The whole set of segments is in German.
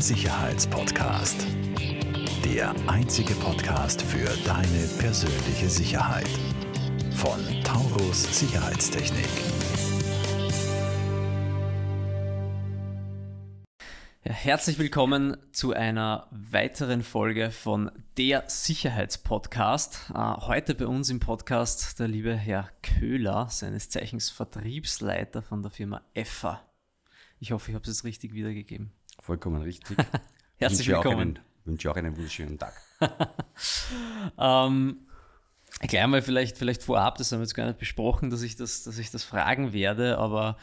Sicherheitspodcast. Der einzige Podcast für deine persönliche Sicherheit. Von Taurus Sicherheitstechnik. Ja, herzlich willkommen zu einer weiteren Folge von der Sicherheitspodcast. Äh, heute bei uns im Podcast der liebe Herr Köhler, seines Zeichens Vertriebsleiter von der Firma EFFA. Ich hoffe, ich habe es jetzt richtig wiedergegeben. Vollkommen richtig. Herzlich wünsche willkommen. Einen, wünsche auch einen wunderschönen Tag. ähm, gleich einmal vielleicht, vielleicht vorab, das haben wir jetzt gar nicht besprochen, dass ich das, dass ich das fragen werde, aber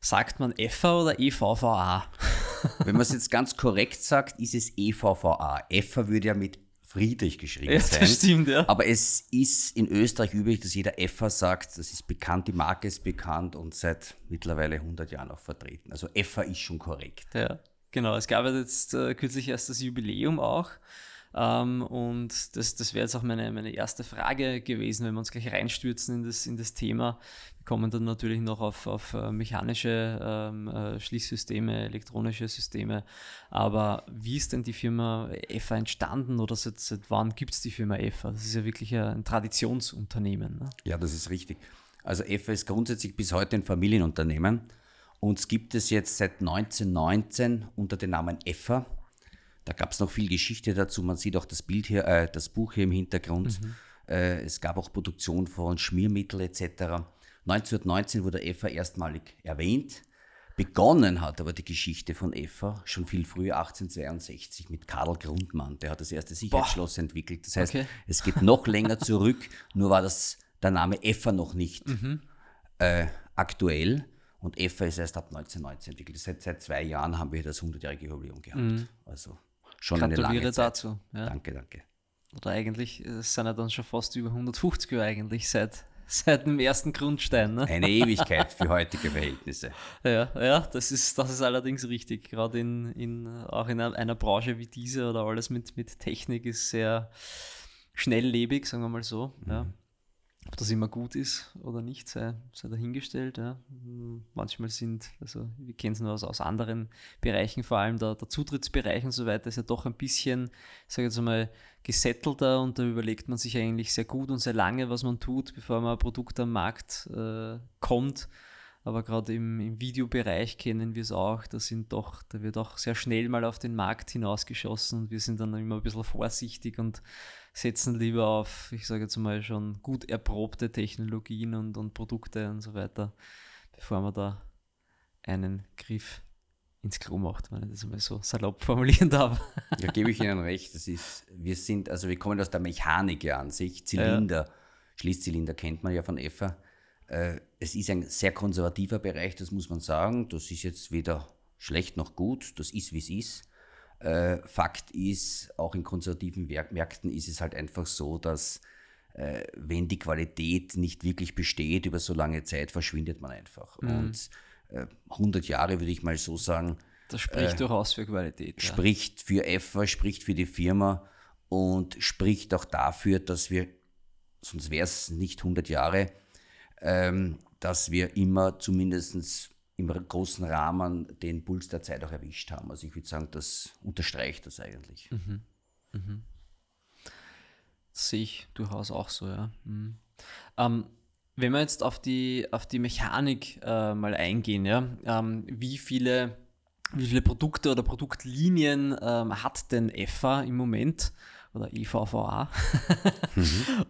sagt man EFA oder EVVA? Wenn man es jetzt ganz korrekt sagt, ist es EVVA. EFA würde ja mit Friedrich geschrieben Ja, sein. das stimmt, ja. Aber es ist in Österreich üblich, dass jeder EFA sagt. Das ist bekannt, die Marke ist bekannt und seit mittlerweile 100 Jahren auch vertreten. Also EFA ist schon korrekt. Ja, genau. Es gab jetzt äh, kürzlich erst das Jubiläum auch. Ähm, und das, das wäre jetzt auch meine, meine erste Frage gewesen, wenn wir uns gleich reinstürzen in das, in das Thema. Wir kommen dann natürlich noch auf, auf äh, mechanische ähm, äh, Schließsysteme, elektronische Systeme. Aber wie ist denn die Firma EFA entstanden oder seit, seit wann gibt es die Firma EFA? Das ist ja wirklich ein Traditionsunternehmen. Ne? Ja, das ist richtig. Also EFA ist grundsätzlich bis heute ein Familienunternehmen. Uns gibt es jetzt seit 1919 unter dem Namen EFA. Da gab es noch viel Geschichte dazu. Man sieht auch das Bild hier, äh, das Buch hier im Hintergrund. Mhm. Äh, es gab auch Produktion von Schmiermittel etc. 1919 wurde EFA erstmalig erwähnt. Begonnen hat aber die Geschichte von EFA schon viel früher, 1862, mit Karl Grundmann. Der hat das erste Sicherheitsschloss entwickelt. Das heißt, Okay. es geht noch länger zurück, nur war das der Name EFA noch nicht Mhm. äh, aktuell. Und EFA ist erst ab 1919 entwickelt. Seit, seit zwei Jahren haben wir das 100-jährige Jubiläum gehabt. Also schon eine Mhm. Gratuliere lange Zeit. dazu. Ja. Danke, danke. Oder eigentlich äh, sind ja dann schon fast über 150 Jahre eigentlich seit, seit dem ersten Grundstein. Ne? Eine Ewigkeit für heutige Verhältnisse. Ja, ja das, ist, das ist allerdings richtig. Gerade in, in, auch in einer, Branche wie diese oder alles mit, mit Technik ist sehr schnelllebig, sagen wir mal so. Ja. Ob das immer gut ist oder nicht, sei, sei dahingestellt. Ja. Mm, Manchmal sind, also wir kennen es nur aus, aus anderen Bereichen, vor allem der, der Zutrittsbereich und so weiter, ist ja doch ein bisschen, ich sage jetzt mal, gesettelter und da überlegt man sich eigentlich sehr gut und sehr lange, was man tut, bevor man ein Produkt am Markt äh, kommt. Aber gerade im, im Videobereich kennen wir es auch, da sind doch, da wird auch sehr schnell mal auf den Markt hinausgeschossen und wir sind dann immer ein bisschen vorsichtig und setzen lieber auf, ich sage jetzt mal schon gut erprobte Technologien und, und Produkte und so weiter, bevor man da einen Griff ins Klo macht, wenn ich das mal so salopp formulieren darf. Da gebe ich Ihnen recht. Das ist, wir sind, also wir kommen aus der Mechanik ja an sich. Zylinder, Schließzylinder kennt man ja von EFA. Äh, es ist ein sehr konservativer Bereich, das muss man sagen. Das ist jetzt weder schlecht noch gut. Das ist, wie es ist. Äh, Fakt ist, auch in konservativen Märkten ist es halt einfach so, dass äh, wenn die Qualität nicht wirklich besteht über so lange Zeit, verschwindet man einfach. Und äh, 100 Jahre würde ich mal so sagen, Das spricht durchaus für Qualität. Ja. spricht für EFA, spricht für die Firma und spricht auch dafür, dass wir, sonst wäre es nicht 100 Jahre, ähm, dass wir immer zumindest im großen Rahmen den Puls der Zeit auch erwischt haben. Also ich würde sagen, das unterstreicht das eigentlich. Das sehe ich durchaus auch so, ja. Mhm. Ähm, wenn wir jetzt auf die, auf die Mechanik äh, mal eingehen, ja, ähm, wie viele, wie viele Produkte oder Produktlinien ähm, hat denn EFA im Moment oder E EVVA?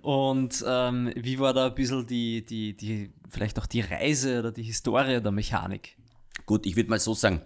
Und ähm, wie war da ein bisschen die, die, die, vielleicht auch die Reise oder die Historie der Mechanik? Gut, ich würde mal so sagen,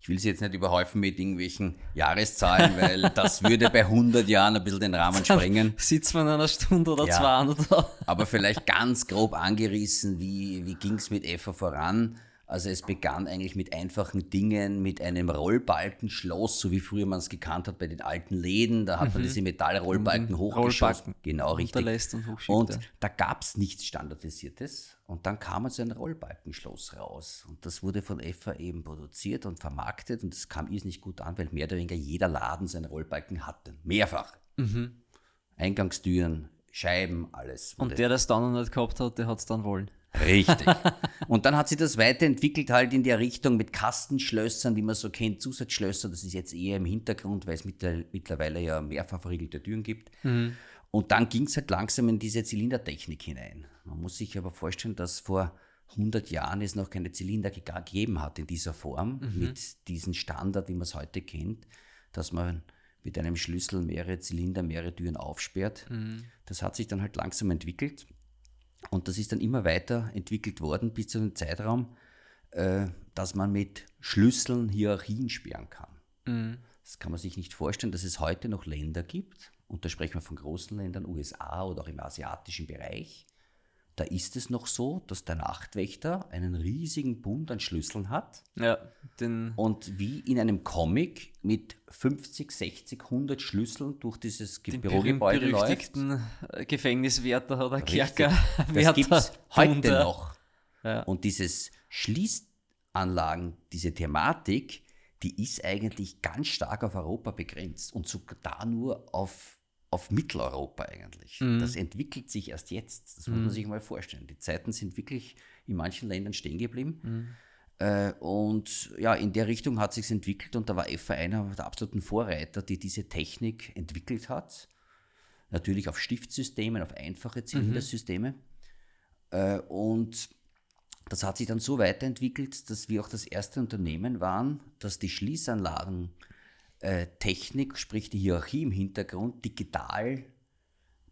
ich will Sie jetzt nicht überhäufen mit irgendwelchen Jahreszahlen, weil das würde bei 100 Jahren ein bisschen den Rahmen sprengen. Sitzt man in einer Stunde oder Ja. zwei oder? Aber vielleicht ganz grob angerissen, wie, wie ging es mit EFA voran? Also es begann eigentlich mit einfachen Dingen, mit einem Rollbalkenschloss, so wie früher man es gekannt hat bei den alten Läden. Da hat man diese Metallrollbalken hochgeschossen. Rollbalken Genau, richtig. und Und ja. da gab es nichts Standardisiertes. Und dann kam also ein Rollbalkenschloss raus. Und das wurde von EFA eben produziert und vermarktet. Und das kam irrsinnig gut an, weil mehr oder weniger jeder Laden seinen Rollbalken hatte. Mehrfach. Eingangstüren, Scheiben, alles. Und der, der es dann noch nicht gehabt hat, der hat es dann wollen. Richtig. Und dann hat sich das weiterentwickelt halt in der Richtung mit Kastenschlössern, die man so kennt, Zusatzschlösser. Das ist jetzt eher im Hintergrund, weil es mittlerweile ja mehrfach verriegelte Türen gibt. Mhm. Und dann ging es halt langsam in diese Zylindertechnik hinein. Man muss sich aber vorstellen, dass vor 100 Jahren es noch keine Zylinder gegeben hat in dieser Form, mhm. mit diesem Standard, wie man es heute kennt, dass man mit einem Schlüssel mehrere Zylinder, mehrere Türen aufsperrt. Mhm. Das hat sich dann halt langsam entwickelt und das ist dann immer weiter entwickelt worden bis zu dem Zeitraum, äh, dass man mit Schlüsseln Hierarchien sperren kann. Mhm. Das kann man sich nicht vorstellen, dass es heute noch Länder gibt, und da sprechen wir von großen Ländern, USA oder auch im asiatischen Bereich, da ist es noch so, dass der Nachtwächter einen riesigen Bund an Schlüsseln hat. Ja, den und wie in einem Comic mit 50, 60, 100 Schlüsseln durch dieses Bürogebäude läuft. Äh, Gefängniswärter oder Kerker. Das gibt es heute noch. Ja. Und dieses Schließanlagen, diese Thematik, die ist eigentlich ganz stark auf Europa begrenzt und sogar da nur auf auf Mitteleuropa eigentlich. Mhm. Das entwickelt sich erst jetzt. Das muss man mhm. sich mal vorstellen. Die Zeiten sind wirklich in manchen Ländern stehen geblieben. Mhm. Äh, und ja, in der Richtung hat sich entwickelt und da war EFA einer der absoluten Vorreiter, die diese Technik entwickelt hat. Natürlich auf Stiftsystemen, auf einfache Zylindersysteme. Mhm. Äh, und das hat sich dann so weiterentwickelt, dass wir auch das erste Unternehmen waren, das die Schließanlagen äh, Technik, sprich die Hierarchie im Hintergrund, digital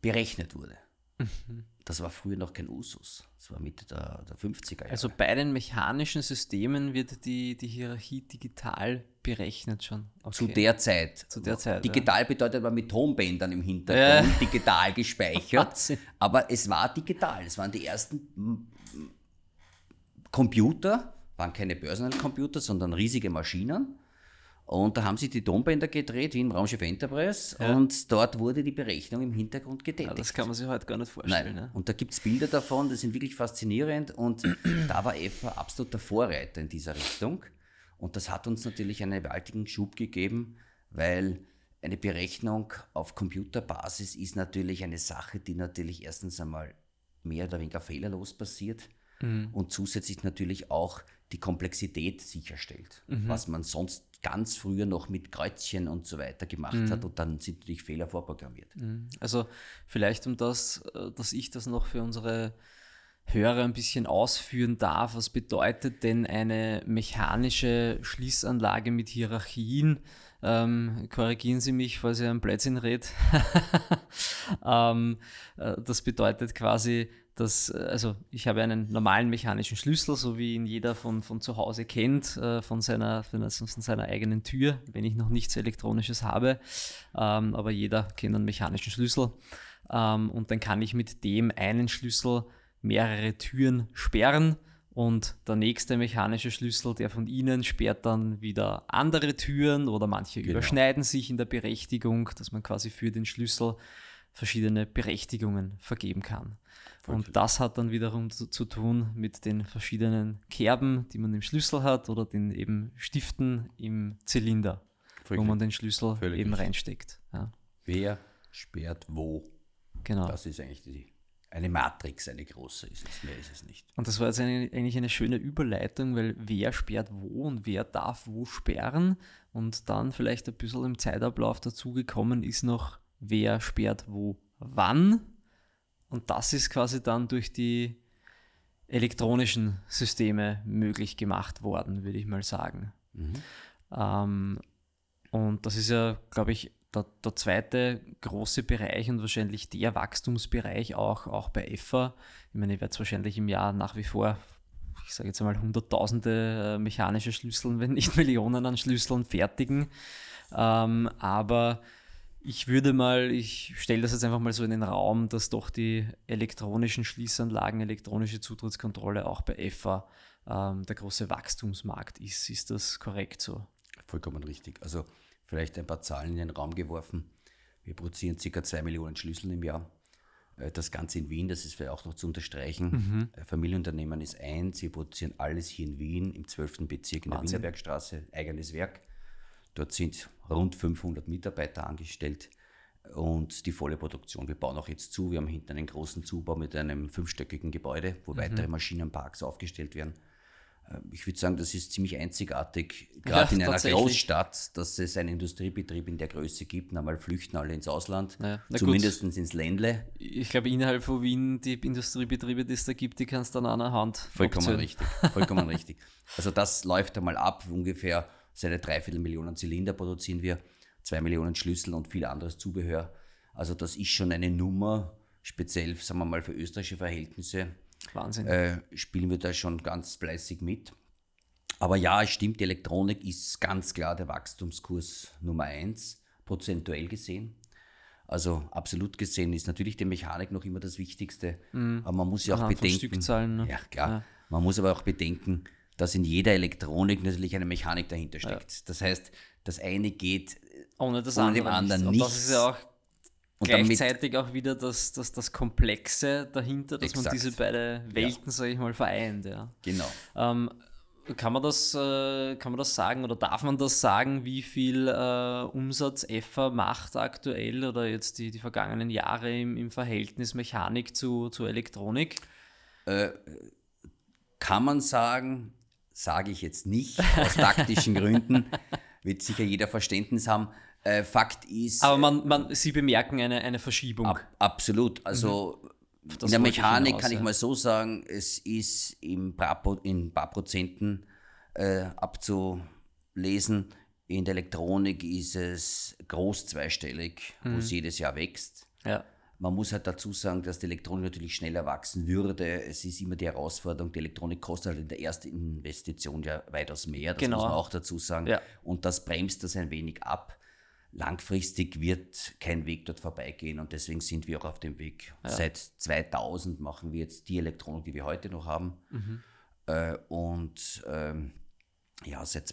berechnet wurde. Mhm. Das war früher noch kein Usus. Das war Mitte der, der 50er Jahre. Also bei den mechanischen Systemen wird die, die Hierarchie digital berechnet schon. Okay. Zu der Zeit. Zu der Zeit. Digital ja. bedeutet aber mit Tonbändern im Hintergrund, ja. digital gespeichert. aber es war digital. Es waren die ersten Computer, waren keine Personal-Computer, sondern riesige Maschinen und da haben sie die Tonbänder gedreht, wie im Raumschiff Enterprise. Ja. Und dort wurde die Berechnung im Hintergrund getätigt. Ja, das kann man sich heute gar nicht vorstellen. Nein. Ne? Und da gibt es Bilder davon, die sind wirklich faszinierend. Und da war EFA absoluter Vorreiter in dieser Richtung. Und das hat uns natürlich einen gewaltigen Schub gegeben, weil eine Berechnung auf Computerbasis ist natürlich eine Sache, die natürlich erstens einmal mehr oder weniger fehlerlos passiert mhm. und zusätzlich natürlich auch die Komplexität sicherstellt, mhm. was man sonst ganz früher noch mit Kreuzchen und so weiter gemacht mhm. hat und dann sind natürlich Fehler vorprogrammiert. Mhm. Also vielleicht um das, äh, dass ich das noch für unsere Hörer ein bisschen ausführen darf, was bedeutet denn eine mechanische Schließanlage mit Hierarchien? Ähm, korrigieren Sie mich, falls ich einen Blödsinn rede. ähm, äh, das bedeutet quasi, dass, äh, also ich habe einen normalen mechanischen Schlüssel, so wie ihn jeder von, von zu Hause kennt, äh, von, seiner, von seiner eigenen Tür, wenn ich noch nichts Elektronisches habe. Ähm, aber jeder kennt einen mechanischen Schlüssel. Ähm, und dann kann ich mit dem einen Schlüssel mehrere Türen sperren und der nächste mechanische Schlüssel, der von Ihnen sperrt dann wieder andere Türen oder manche genau. überschneiden sich in der Berechtigung, dass man quasi für den Schlüssel verschiedene Berechtigungen vergeben kann. Und das hat dann wiederum zu, zu, tun mit den verschiedenen Kerben, die man im Schlüssel hat oder den eben Stiften im Zylinder, Wirklich. wo man den Schlüssel Völlig eben richtig. reinsteckt. Ja. Wer sperrt wo? Genau. Das ist eigentlich die, eine Matrix, eine große ist es, mehr ist es nicht. Und das war jetzt eine, eigentlich eine schöne Überleitung, weil wer sperrt wo und wer darf wo sperren und dann vielleicht ein bisschen im Zeitablauf dazugekommen ist noch, wer sperrt wo wann und das ist quasi dann durch die elektronischen Systeme möglich gemacht worden, würde ich mal sagen. Mhm. Ähm, und das ist ja, glaube ich, der, der, zweite große Bereich und wahrscheinlich der Wachstumsbereich auch, auch bei EFA. Ich meine, ich werde es wahrscheinlich im Jahr nach wie vor, ich sage jetzt einmal, hunderttausende äh, mechanische Schlüsseln, wenn nicht Millionen an Schlüsseln fertigen. Ähm, aber ich würde mal, ich stelle das jetzt einfach mal so in den Raum, dass doch die elektronischen Schließanlagen, elektronische Zutrittskontrolle auch bei EFA ähm, der große Wachstumsmarkt ist. Ist das korrekt so? Vollkommen richtig. Also vielleicht ein paar Zahlen in den Raum geworfen. Wir produzieren ca. 2 Millionen Schlüssel im Jahr. Äh, das Ganze in Wien, das ist vielleicht auch noch zu unterstreichen. Mhm. Äh, Familienunternehmen ist eins, sie produzieren alles hier in Wien, im 12. Bezirk in Wahnsinn. der Wienerbergstraße, eigenes Werk. Dort sind rund 500 Mitarbeiter angestellt. und die volle Produktion. Wir bauen auch jetzt zu. Wir haben hinten einen großen Zubau mit einem fünfstöckigen Gebäude, wo mhm. weitere Maschinenparks aufgestellt werden. Ähm, ich würde sagen, das ist ziemlich einzigartig, gerade ja, in einer Großstadt, dass es einen Industriebetrieb in der Größe gibt. Einmal flüchten alle ins Ausland, ja, zumindest gut. ins Ländle. Ich glaube, innerhalb von Wien, die Industriebetriebe, die es da gibt, die kannst du dann an einer Hand. Vollkommen richtig. Vollkommen richtig. Also, das läuft einmal ab. Ungefähr seine dreiviertel Millionen Zylinder produzieren wir, zwei Millionen Schlüssel und viel anderes Zubehör. Also, das ist schon eine Nummer, speziell, sagen wir mal, für österreichische Verhältnisse Wahnsinn. Äh, spielen wir da schon ganz fleißig mit. Aber ja, es stimmt, die Elektronik ist ganz klar der Wachstumskurs Nummer eins, prozentuell gesehen. Also absolut gesehen ist natürlich die Mechanik noch immer das Wichtigste. Mhm. Aber man muss ja auch bedenken. Stückzahlen, ne? Ja, klar. Ja. Man muss aber auch bedenken, dass in jeder Elektronik natürlich eine Mechanik dahinter steckt. Ja. Das heißt, das eine geht ohne das ohne andere dem anderen nicht. Das ist ja auch und gleichzeitig damit, auch wieder das, das, das Komplexe dahinter, dass exakt. man diese beiden Welten, ja. sage ich mal, vereint. Ja. Genau. Ähm, kann man, das, äh, kann man das sagen oder darf man das sagen, wie viel äh, Umsatz EFA macht aktuell oder jetzt die, die vergangenen Jahre im, im Verhältnis Mechanik zu, zu Elektronik? Äh, kann man sagen, sage ich jetzt nicht, aus taktischen Gründen, wird sicher jeder Verständnis haben. Äh, Fakt ist. Aber man, man, Sie bemerken eine, eine Verschiebung. Ab, absolut. Also mhm. in der Mechanik hinaus, kann ich mal so sagen, es ist im paar, in ein paar Prozenten äh, abzulesen. In der Elektronik ist es groß zweistellig, mhm. wo es jedes Jahr wächst. Ja. Man muss halt dazu sagen, dass die Elektronik natürlich schneller wachsen würde. Es ist immer die Herausforderung, die Elektronik kostet halt in der ersten Investition ja weitaus mehr, das genau. muss man auch dazu sagen. Ja. Und das bremst das ein wenig ab langfristig wird kein Weg dort vorbeigehen und deswegen sind wir auch auf dem Weg. Ja. Seit 2000 machen wir jetzt die Elektronik, die wir heute noch haben. Mhm. Äh, und ähm, ja, seit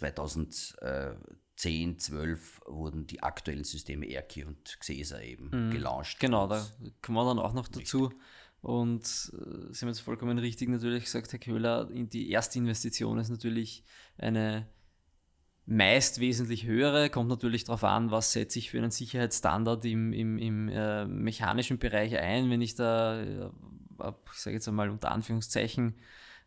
2010, 12 wurden die aktuellen Systeme Erki und Xesa eben mhm. gelauncht. Genau, da kommen wir dann auch noch dazu. Richtig. Und äh, Sie haben jetzt vollkommen richtig natürlich gesagt, Herr Köhler, die erste Investition ist natürlich eine meist wesentlich höhere. Kommt natürlich darauf an, was setze ich für einen Sicherheitsstandard im, im, im äh, mechanischen Bereich ein. Wenn ich da, äh, ich sage jetzt einmal unter Anführungszeichen,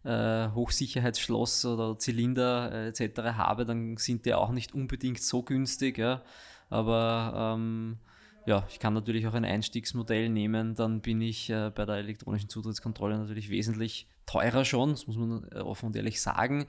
äh, Hochsicherheitsschloss oder Zylinder äh, etc. habe, dann sind die auch nicht unbedingt so günstig. Ja. Aber ähm, ja, ich kann natürlich auch ein Einstiegsmodell nehmen, dann bin ich äh, bei der elektronischen Zutrittskontrolle natürlich wesentlich teurer schon, das muss man äh, offen und ehrlich sagen.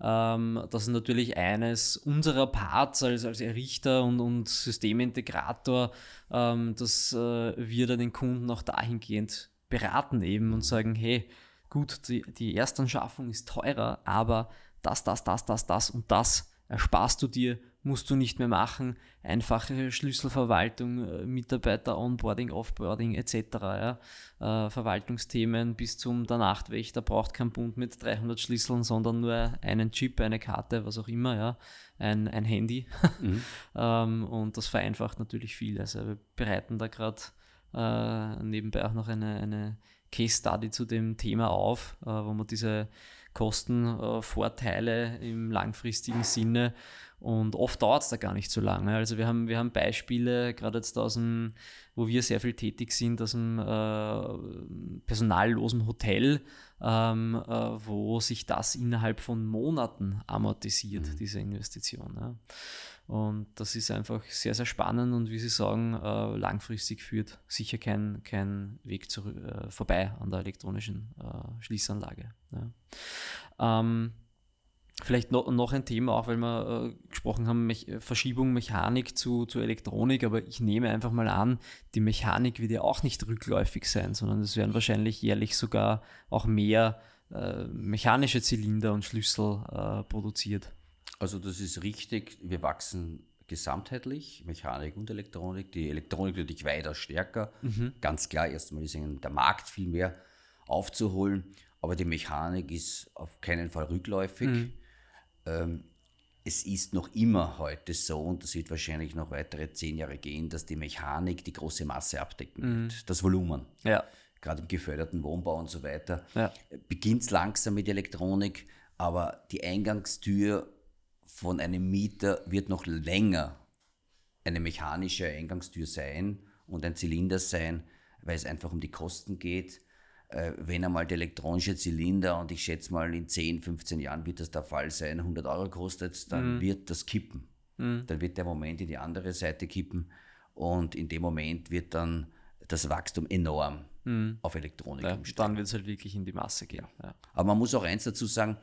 Ähm, das ist natürlich eines unserer Parts als, als Errichter und, und Systemintegrator, ähm, dass äh, wir dann den Kunden auch dahingehend beraten eben und sagen, hey, gut, die, die Erstanschaffung ist teurer, aber das, das, das, das, das und das ersparst du dir musst du nicht mehr machen. Einfache Schlüsselverwaltung, äh, Mitarbeiter, Onboarding, Offboarding etc. Ja. Äh, Verwaltungsthemen bis zum der Nachtwächter braucht kein Bund mit 300 Schlüsseln, sondern nur einen Chip, eine Karte, was auch immer, ja. ein, ein Handy. Mhm. ähm, und das vereinfacht natürlich viel. Also wir bereiten da gerade äh, nebenbei auch noch eine, eine Case Study zu dem Thema auf, äh, wo man diese Kostenvorteile im langfristigen Sinne und oft dauert es da gar nicht so lange. Also wir haben, wir haben Beispiele, gerade jetzt aus dem, wo wir sehr viel tätig sind, aus dem äh, personallosen Hotel, ähm, äh, wo sich das innerhalb von Monaten amortisiert, mhm. diese Investition. Ja. Und das ist einfach sehr, sehr spannend und wie Sie sagen, äh, langfristig führt sicher kein, kein Weg zurück, äh, vorbei an der elektronischen äh, Schließanlage. Ja. Ähm, Vielleicht noch, ein Thema, auch weil wir gesprochen haben, Verschiebung Mechanik zu, zu Elektronik, aber ich nehme einfach mal an, die Mechanik wird ja auch nicht rückläufig sein, sondern es werden wahrscheinlich jährlich sogar auch mehr mechanische Zylinder und Schlüssel produziert. Also das ist richtig, wir wachsen gesamtheitlich, Mechanik und Elektronik. Die Elektronik natürlich weiter stärker. Mhm. Ganz klar, erstmal ist der Markt viel mehr aufzuholen, aber die Mechanik ist auf keinen Fall rückläufig. Mhm ähm, es ist noch immer heute so, und das wird wahrscheinlich noch weitere zehn Jahre gehen, dass die Mechanik die große Masse abdecken mhm. wird, das Volumen. Ja. Gerade im geförderten Wohnbau und so weiter. Ja. Beginnt es langsam mit Elektronik, aber die Eingangstür von einem Mieter wird noch länger eine mechanische Eingangstür sein und ein Zylinder sein, weil es einfach um die Kosten geht. Äh, wenn einmal der elektronische Zylinder, und ich schätze mal in 10, 15 Jahren wird das der Fall sein, 100 Euro kostet, dann mhm. wird das kippen. Mhm. Dann wird der Moment in die andere Seite kippen und in dem Moment wird dann das Wachstum enorm mhm. auf Elektronik ja, umsteigen. Dann wird es halt wirklich in die Masse gehen. Ja. Aber man muss auch eins dazu sagen,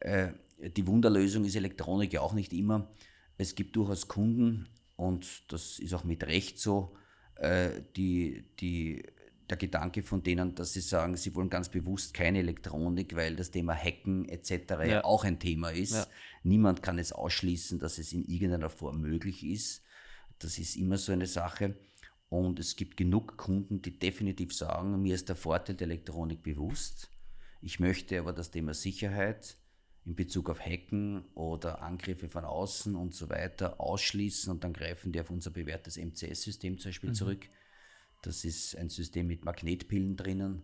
äh, die Wunderlösung ist Elektronik ja auch nicht immer. Es gibt durchaus Kunden, und das ist auch mit Recht so, äh, die, die, der Gedanke von denen, dass sie sagen, sie wollen ganz bewusst keine Elektronik, weil das Thema Hacken etc. Ja. auch ein Thema ist. Ja. Niemand kann es ausschließen, dass es in irgendeiner Form möglich ist. Das ist immer so eine Sache. Und es gibt genug Kunden, die definitiv sagen, mir ist der Vorteil der Elektronik bewusst. Ich möchte aber das Thema Sicherheit in Bezug auf Hacken oder Angriffe von außen und so weiter ausschließen und dann greifen die auf unser bewährtes MCS-System zum Beispiel mhm. zurück. Das ist ein System mit Magnetpillen drinnen.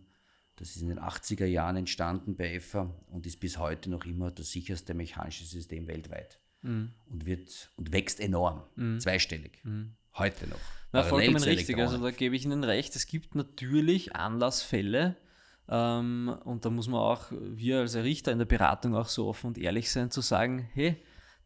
Das ist in den 80er Jahren entstanden bei EFA und ist bis heute noch immer das sicherste mechanische System weltweit. Mhm. Und, wird, und wächst enorm, mhm. zweistellig. Mhm. Heute noch. Na, vollkommen richtig. Also da gebe ich Ihnen recht. Es gibt natürlich Anlassfälle, ähm, und da muss man auch, wir als Richter in der Beratung auch so offen und ehrlich sein, zu sagen, hey,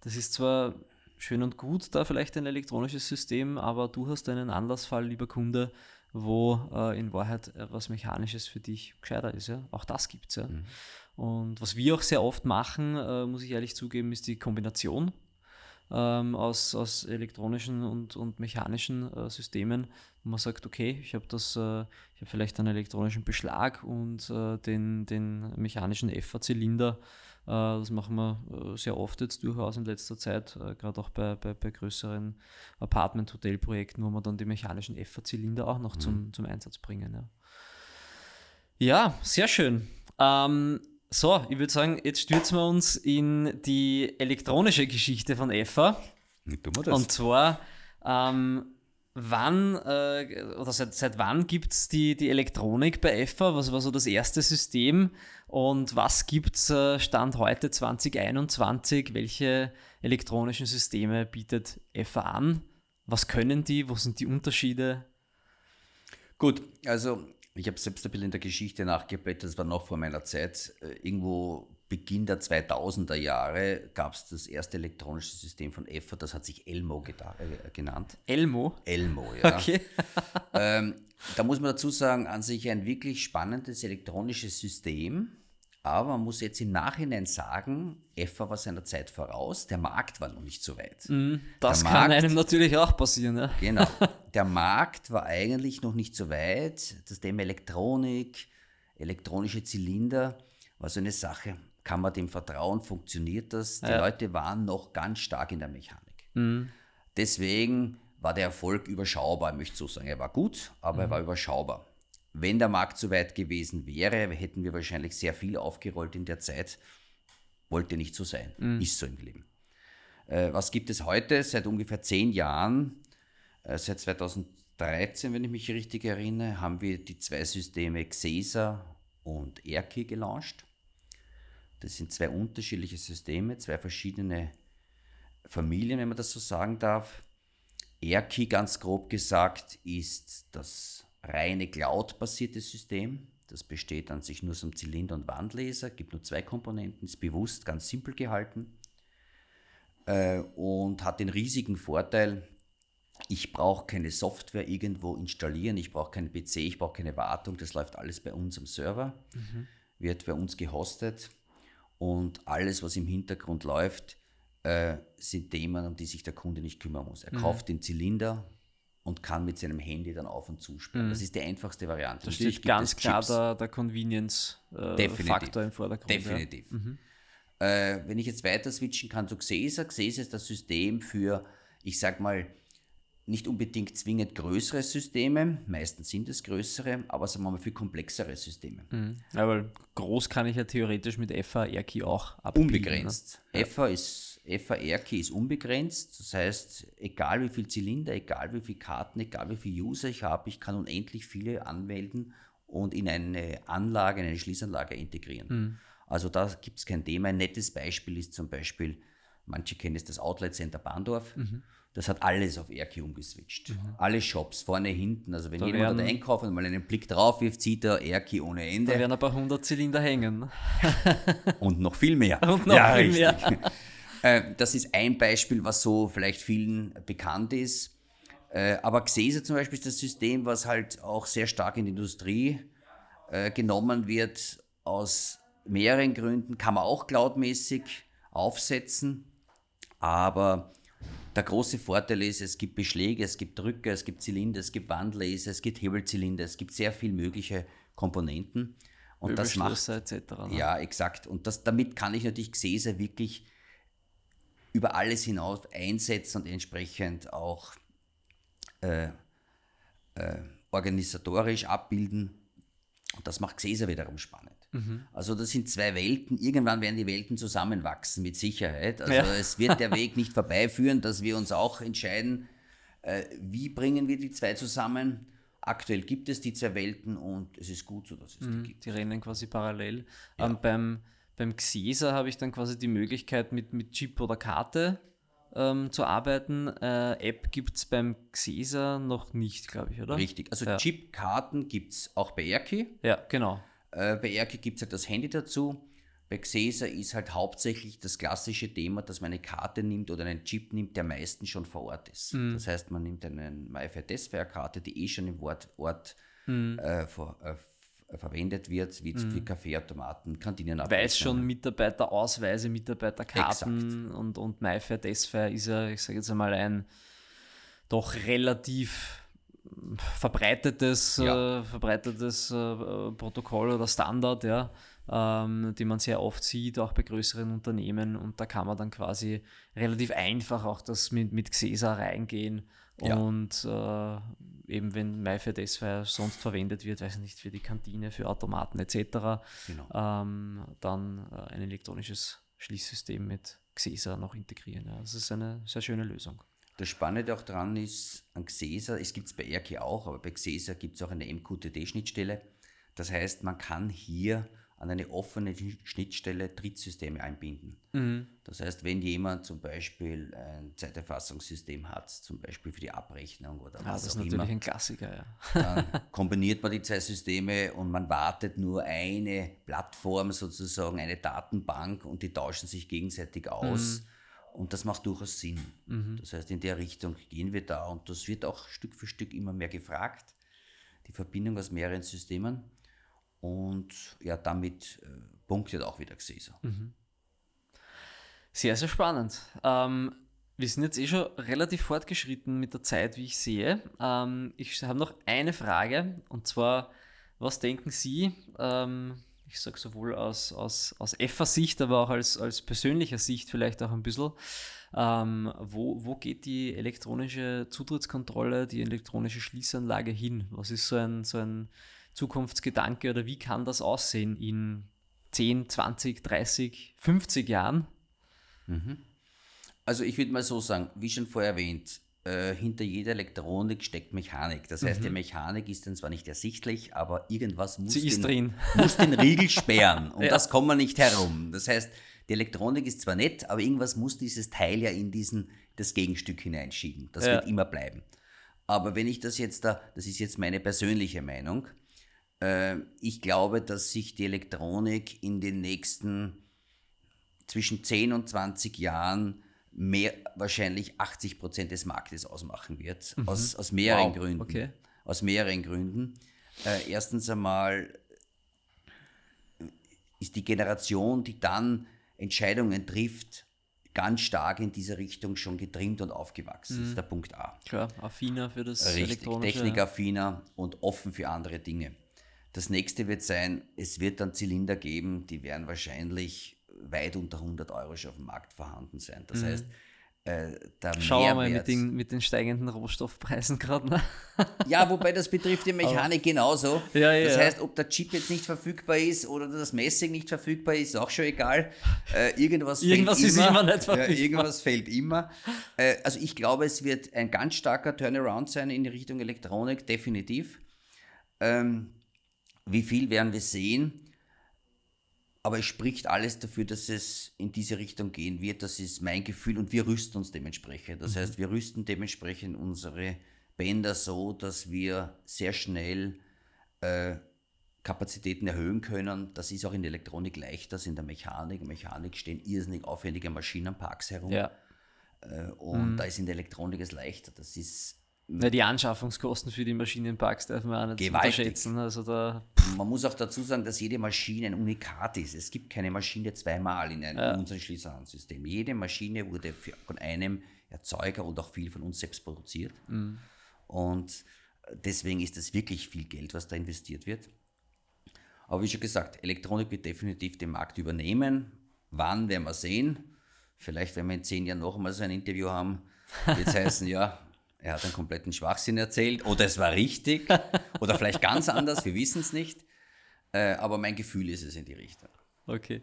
das ist zwar schön und gut, da vielleicht ein elektronisches System, aber du hast einen Anlassfall, lieber Kunde, wo äh, in Wahrheit was Mechanisches für dich gescheiter ist. Ja? Auch das gibt es ja. Mhm. Und was wir auch sehr oft machen, äh, muss ich ehrlich zugeben, ist die Kombination ähm, aus, aus elektronischen und, und mechanischen äh, Systemen, wo man sagt, okay, ich habe das, äh, ich habe vielleicht einen elektronischen Beschlag und äh, den, den mechanischen EFA-Zylinder. Äh, das machen wir äh, sehr oft jetzt durchaus in letzter Zeit, äh, gerade auch bei, bei, bei größeren Apartment-Hotel-Projekten, wo wir dann die mechanischen EFA-Zylinder auch noch mhm. zum, zum Einsatz bringen. Ja, ja sehr schön. Ähm, so, ich würde sagen, jetzt stürzen wir uns in die elektronische Geschichte von EFA. Wie tun wir das? Und zwar, ähm, wann äh, oder seit, seit wann gibt es die, die Elektronik bei EFA? Was war so das erste System? Und was gibt es äh, Stand heute 2021? Welche elektronischen Systeme bietet EFA an? Was können die? Wo sind die Unterschiede? Gut, also ich habe selbst ein bisschen in der Geschichte nachgeblättert, das war noch vor meiner Zeit. Äh, irgendwo Beginn der 2000er Jahre gab es das erste elektronische System von EFA, das hat sich Elmo äh, genannt. Elmo? Elmo, ja. Okay. ähm, da muss man dazu sagen, an sich ein wirklich spannendes elektronisches System. Aber man muss jetzt im Nachhinein sagen, EFA war seiner Zeit voraus, der Markt war noch nicht so weit. Mm, das der kann Markt, einem natürlich auch passieren. Ja? Genau. Der Markt war eigentlich noch nicht so weit. Das Thema Elektronik, elektronische Zylinder war so eine Sache. Kann man dem vertrauen? Funktioniert das? Die ja. Leute waren noch ganz stark in der Mechanik. Mm. Deswegen war der Erfolg überschaubar, ich möchte so sagen. Er war gut, aber mm. er mhm. war überschaubar. Wenn der Markt so weit gewesen wäre, hätten wir wahrscheinlich sehr viel aufgerollt in der Zeit. Wollte nicht so sein. Mhm. Ist so im Leben. Äh, was gibt es heute? Seit ungefähr zehn Jahren, äh, seit 2013, wenn ich mich richtig erinnere, haben wir die zwei Systeme Xesa und Erki gelauncht. Das sind zwei unterschiedliche Systeme, zwei verschiedene Familien, wenn man das so sagen darf. Erki, ganz grob gesagt, ist das reine Cloud-basierte System. Das besteht an sich nur aus einem Zylinder und Wandlaser, gibt nur zwei Komponenten, ist bewusst ganz simpel gehalten äh, und hat den riesigen Vorteil, ich brauche keine Software irgendwo installieren, ich brauche keinen PC, ich brauche keine Wartung, das läuft alles bei uns am Server, mhm. wird bei uns gehostet und alles, was im Hintergrund läuft, äh, sind Themen, um die sich der Kunde nicht kümmern muss. Er mhm. kauft den Zylinder, und kann mit seinem Handy dann auf und zusperren. Mhm. Das ist die einfachste Variante. Da steht ganz klar der, der Convenience-Faktor äh, im Vordergrund. Definitiv. Ja. Mhm. Äh, wenn ich jetzt weiter switchen kann zu Xesa, Xesa ist das System für, ich sag mal, nicht unbedingt zwingend größere Systeme, meistens sind es größere, aber sagen wir mal für komplexere Systeme. Mhm. Ja, weil groß kann ich ja theoretisch mit FA R-Key auch abbilden. Unbegrenzt. Ne? FA ist FA-R-Key ist unbegrenzt. Das heißt, egal wie viel Zylinder, egal wie viele Karten, egal wie viele User ich habe, ich kann unendlich viele anmelden und in eine Anlage, in eine Schließanlage integrieren. Mhm. Also da gibt es kein Thema. Ein nettes Beispiel ist zum Beispiel Manche kennen es, das Outlet Center Bahndorf. Mhm. Das hat alles auf RQ umgeswitcht. Alle Shops, vorne, hinten. Also wenn Da jemand dort einkauft und mal einen Blick drauf wirft, sieht er RQ ohne Da Ende. werden ein paar hundert Zylinder hängen. Und noch viel mehr. Und noch viel mehr. Äh, Das ist ein Beispiel, was so vielleicht vielen bekannt ist. Äh, Aber Xesa zum Beispiel ist das System, was halt auch sehr stark in die Industrie äh, genommen wird, aus mehreren Gründen. Kann man auch cloudmäßig aufsetzen, aber der große Vorteil ist, es gibt Beschläge, es gibt Drücker, es gibt Zylinder, es gibt Wandlaser, es gibt Hebelzylinder, es gibt sehr viel mögliche Komponenten. Und das macht etc. ne? ja, exakt. Und das, damit kann ich natürlich Xesa wirklich über alles hinaus einsetzen und entsprechend auch äh, äh, organisatorisch abbilden. Und das macht Xesa wiederum spannend. Also das sind zwei Welten. Irgendwann werden die Welten zusammenwachsen, mit Sicherheit. Also Ja. es wird der Weg nicht vorbeiführen, dass wir uns auch entscheiden, äh, wie bringen wir die zwei zusammen. Aktuell gibt es die zwei Welten und es ist gut so, dass es die gibt. Die rennen quasi parallel. Ähm, beim, beim Xesa habe ich dann quasi die Möglichkeit, mit, mit Chip oder Karte ähm, zu arbeiten. Äh, App gibt es beim Xesa noch nicht, glaube ich, oder? Richtig. Also Ja. Chipkarten gibt es auch bei Erki. Ja, genau. Äh, bei Erki gibt es halt das Handy dazu. Bei Xesa ist halt hauptsächlich das klassische Thema, dass man eine Karte nimmt oder einen Chip nimmt, der meistens schon vor Ort ist. Mhm. Das heißt, man nimmt eine MyFair-Karte, die eh schon im Ort, Ort Mhm. äh, ver, äh, verwendet wird, wie jetzt für Kaffeeautomaten, Kantinen Weiß schon Mitarbeiterausweise, Mitarbeiterkarten Exakt. und, und MyFair, Desfair ist ja, ich sage jetzt einmal, ein doch relativ verbreitetes, Ja. äh, verbreitetes äh, Protokoll oder Standard, ja, ähm, die man sehr oft sieht, auch bei größeren Unternehmen. Und da kann man dann quasi relativ einfach auch das mit, mit Xesa reingehen. Ja. Und äh, eben wenn Desfair sonst verwendet wird, weiß ich nicht, für die Kantine, für Automaten etc., Genau. ähm, dann äh, ein elektronisches Schließsystem mit Xesa noch integrieren. Ja. Das ist eine sehr schöne Lösung. Das Spannende auch dran ist, an Xesa, es gibt es bei Erki auch, aber bei Xesa gibt es auch eine MQTT-Schnittstelle. Das heißt, man kann hier an eine offene Schni- Schnittstelle Drittsysteme einbinden. Das heißt, wenn jemand zum Beispiel ein Zeiterfassungssystem hat, zum Beispiel für die Abrechnung oder Ja, was das ist auch natürlich immer, ein Klassiker. Ja. dann kombiniert man die zwei Systeme und man wartet nur eine Plattform sozusagen, eine Datenbank und die tauschen sich gegenseitig aus. Und das macht durchaus Sinn. Das heißt, in der Richtung gehen wir da und das wird auch Stück für Stück immer mehr gefragt. Die Verbindung aus mehreren Systemen und ja, damit äh, punktet auch wieder Xesa. Sehr, sehr spannend. Ähm, wir sind jetzt eh schon relativ fortgeschritten mit der Zeit, wie ich sehe. Ähm, ich habe noch eine Frage und zwar, was denken Sie, ähm, ich sage sowohl aus, aus, aus EFA-Sicht, aber auch als, als persönlicher Sicht vielleicht auch ein bisschen, ähm, wo, wo geht die elektronische Zutrittskontrolle, die elektronische Schließanlage hin? Was ist so ein, so ein Zukunftsgedanke oder wie kann das aussehen in 10, 20, 30, 50 Jahren? Also ich würde mal so sagen, wie schon vorher erwähnt, äh, hinter jeder Elektronik steckt Mechanik. Das heißt, die Mechanik ist dann zwar nicht ersichtlich, aber irgendwas muss, Mhm. Den, drin. muss den Riegel sperren. Und Ja. das kommt man nicht herum. Das heißt, die Elektronik ist zwar nett, aber irgendwas muss dieses Teil ja in diesen, das Gegenstück hineinschieben. Das Ja. wird immer bleiben. Aber wenn ich das jetzt da, das ist jetzt meine persönliche Meinung, ich glaube, dass sich die Elektronik in den nächsten zwischen 10 und 20 Jahren mehr, wahrscheinlich 80 Prozent des Marktes ausmachen wird. Aus, aus mehreren Mhm. Wow, Gründen. okay. Aus mehreren Gründen. Äh, erstens einmal ist die Generation, die dann Entscheidungen trifft, ganz stark in diese Richtung schon getrimmt und aufgewachsen. Das ist der Punkt A. Klar, affiner für das Richtig, elektronische. technikaffiner und offen für andere Dinge. Das nächste wird sein, es wird dann Zylinder geben, die werden wahrscheinlich weit unter 100 Euro schon auf dem Markt vorhanden sein. Das heißt, äh, Mhm. Schauen wir mal mit den, mit den steigenden Rohstoffpreisen gerade. Ne? ja, wobei das betrifft die Mechanik genauso. Ja, ja, das heißt, ob der Chip jetzt nicht verfügbar ist oder das Messing nicht verfügbar ist, ist auch schon egal. Äh, irgendwas Irgendwas fällt ist immer. immer nicht verfügbar. Ja, irgendwas fällt immer. Äh, also ich glaube, es wird ein ganz starker Turnaround sein in Richtung Elektronik, definitiv. Ähm, wie viel werden wir sehen? aber es spricht alles dafür, dass es in diese Richtung gehen wird. Das ist mein Gefühl und wir rüsten uns dementsprechend. Das mhm. heißt, wir rüsten dementsprechend unsere Bänder so, dass wir sehr schnell äh, Kapazitäten erhöhen können. Das ist auch in der Elektronik leichter als in der Mechanik. In der Mechanik stehen irrsinnig aufwendige Maschinenparks herum. Ja. Äh, und mhm. da ist in der Elektronik es leichter. Das ist na, die Anschaffungskosten für die Maschinenparks darf man auch nicht gewaltig. unterschätzen. Also da man muss auch dazu sagen, dass jede Maschine ein Unikat ist. Es gibt keine Maschine zweimal in, einem, ja. in unserem Schließerhandsystem. Jede Maschine wurde von einem Erzeuger und auch viel von uns selbst produziert. Mhm. Und deswegen ist das wirklich viel Geld, was da investiert wird. Aber wie schon gesagt, Elektronik wird definitiv den Markt übernehmen. Wann werden wir sehen? Vielleicht, wenn wir in zehn Jahren noch einmal so ein Interview haben, wird es heißen, ja, er hat einen kompletten Schwachsinn erzählt oder es war richtig oder vielleicht ganz anders, wir wissen es nicht. Äh, aber mein Gefühl ist es in die Richtung. Okay.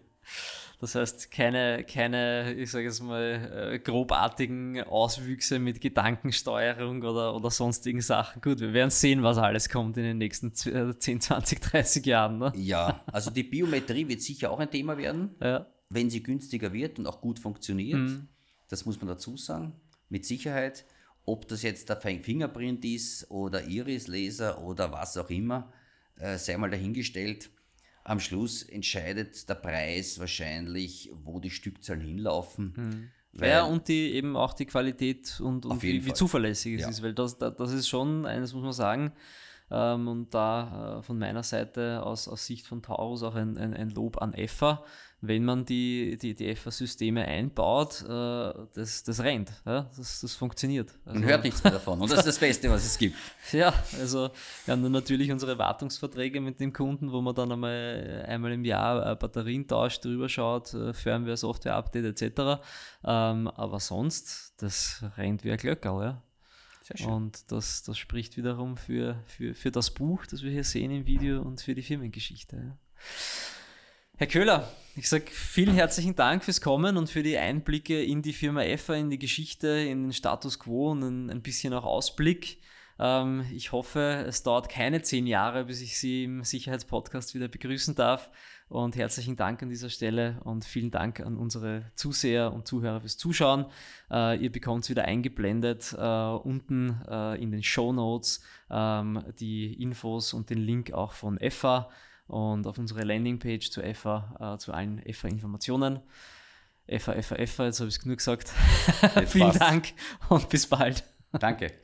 Das heißt, keine, keine ich sage es mal, äh, grobartigen Auswüchse mit Gedankensteuerung oder, oder sonstigen Sachen. Gut, wir werden sehen, was alles kommt in den nächsten 10, 20, 30 Jahren. Ne? Ja, also die Biometrie wird sicher auch ein Thema werden, ja. wenn sie günstiger wird und auch gut funktioniert. Mhm. Das muss man dazu sagen, mit Sicherheit. Ob das jetzt der Fingerprint ist oder Iris-Laser oder was auch immer, äh, sei mal dahingestellt. Am Schluss entscheidet der Preis wahrscheinlich, wo die Stückzahlen hinlaufen. Mhm. ja, und die eben auch die Qualität und, und wie, wie, zuverlässig es ja. ist, weil das, das ist schon, eines muss man sagen, ähm, und da äh, von meiner Seite aus, aus Sicht von Taurus auch ein, ein, ein Lob an EFA, wenn man die, die, die EFA-Systeme einbaut, äh, das, das rennt, ja? das, das funktioniert. Also, man hört nichts mehr davon und das ist das Beste, was es gibt. Ja, also wir haben dann natürlich unsere Wartungsverträge mit dem Kunden, wo man dann einmal, einmal im Jahr äh, Batterien tauscht, drüber schaut, äh, Firmware, Software-Update etc. Ähm, aber sonst, das rennt wie ein Glöckerl. Ja? Und das, das spricht wiederum für, für, für das Buch, das wir hier sehen im Video und für die Firmengeschichte. Herr Köhler, ich sage vielen herzlichen Dank fürs Kommen und für die Einblicke in die Firma EFA, in die Geschichte, in den Status quo und ein, ein bisschen auch Ausblick. Ähm, ich hoffe, es dauert keine zehn Jahre, bis ich Sie im Sicherheitspodcast wieder begrüßen darf. Und herzlichen Dank an dieser Stelle und vielen Dank an unsere Zuseher und Zuhörer fürs Zuschauen. Äh, ihr bekommt es wieder eingeblendet äh, unten äh, in den Show Notes ähm, die Infos und den Link auch von EFA und auf unsere Landingpage zu EFA, äh, zu allen EFA-Informationen. EFA, EFA, EFA, jetzt habe ich es genug gesagt. Vielen passt. Dank und bis bald. Danke.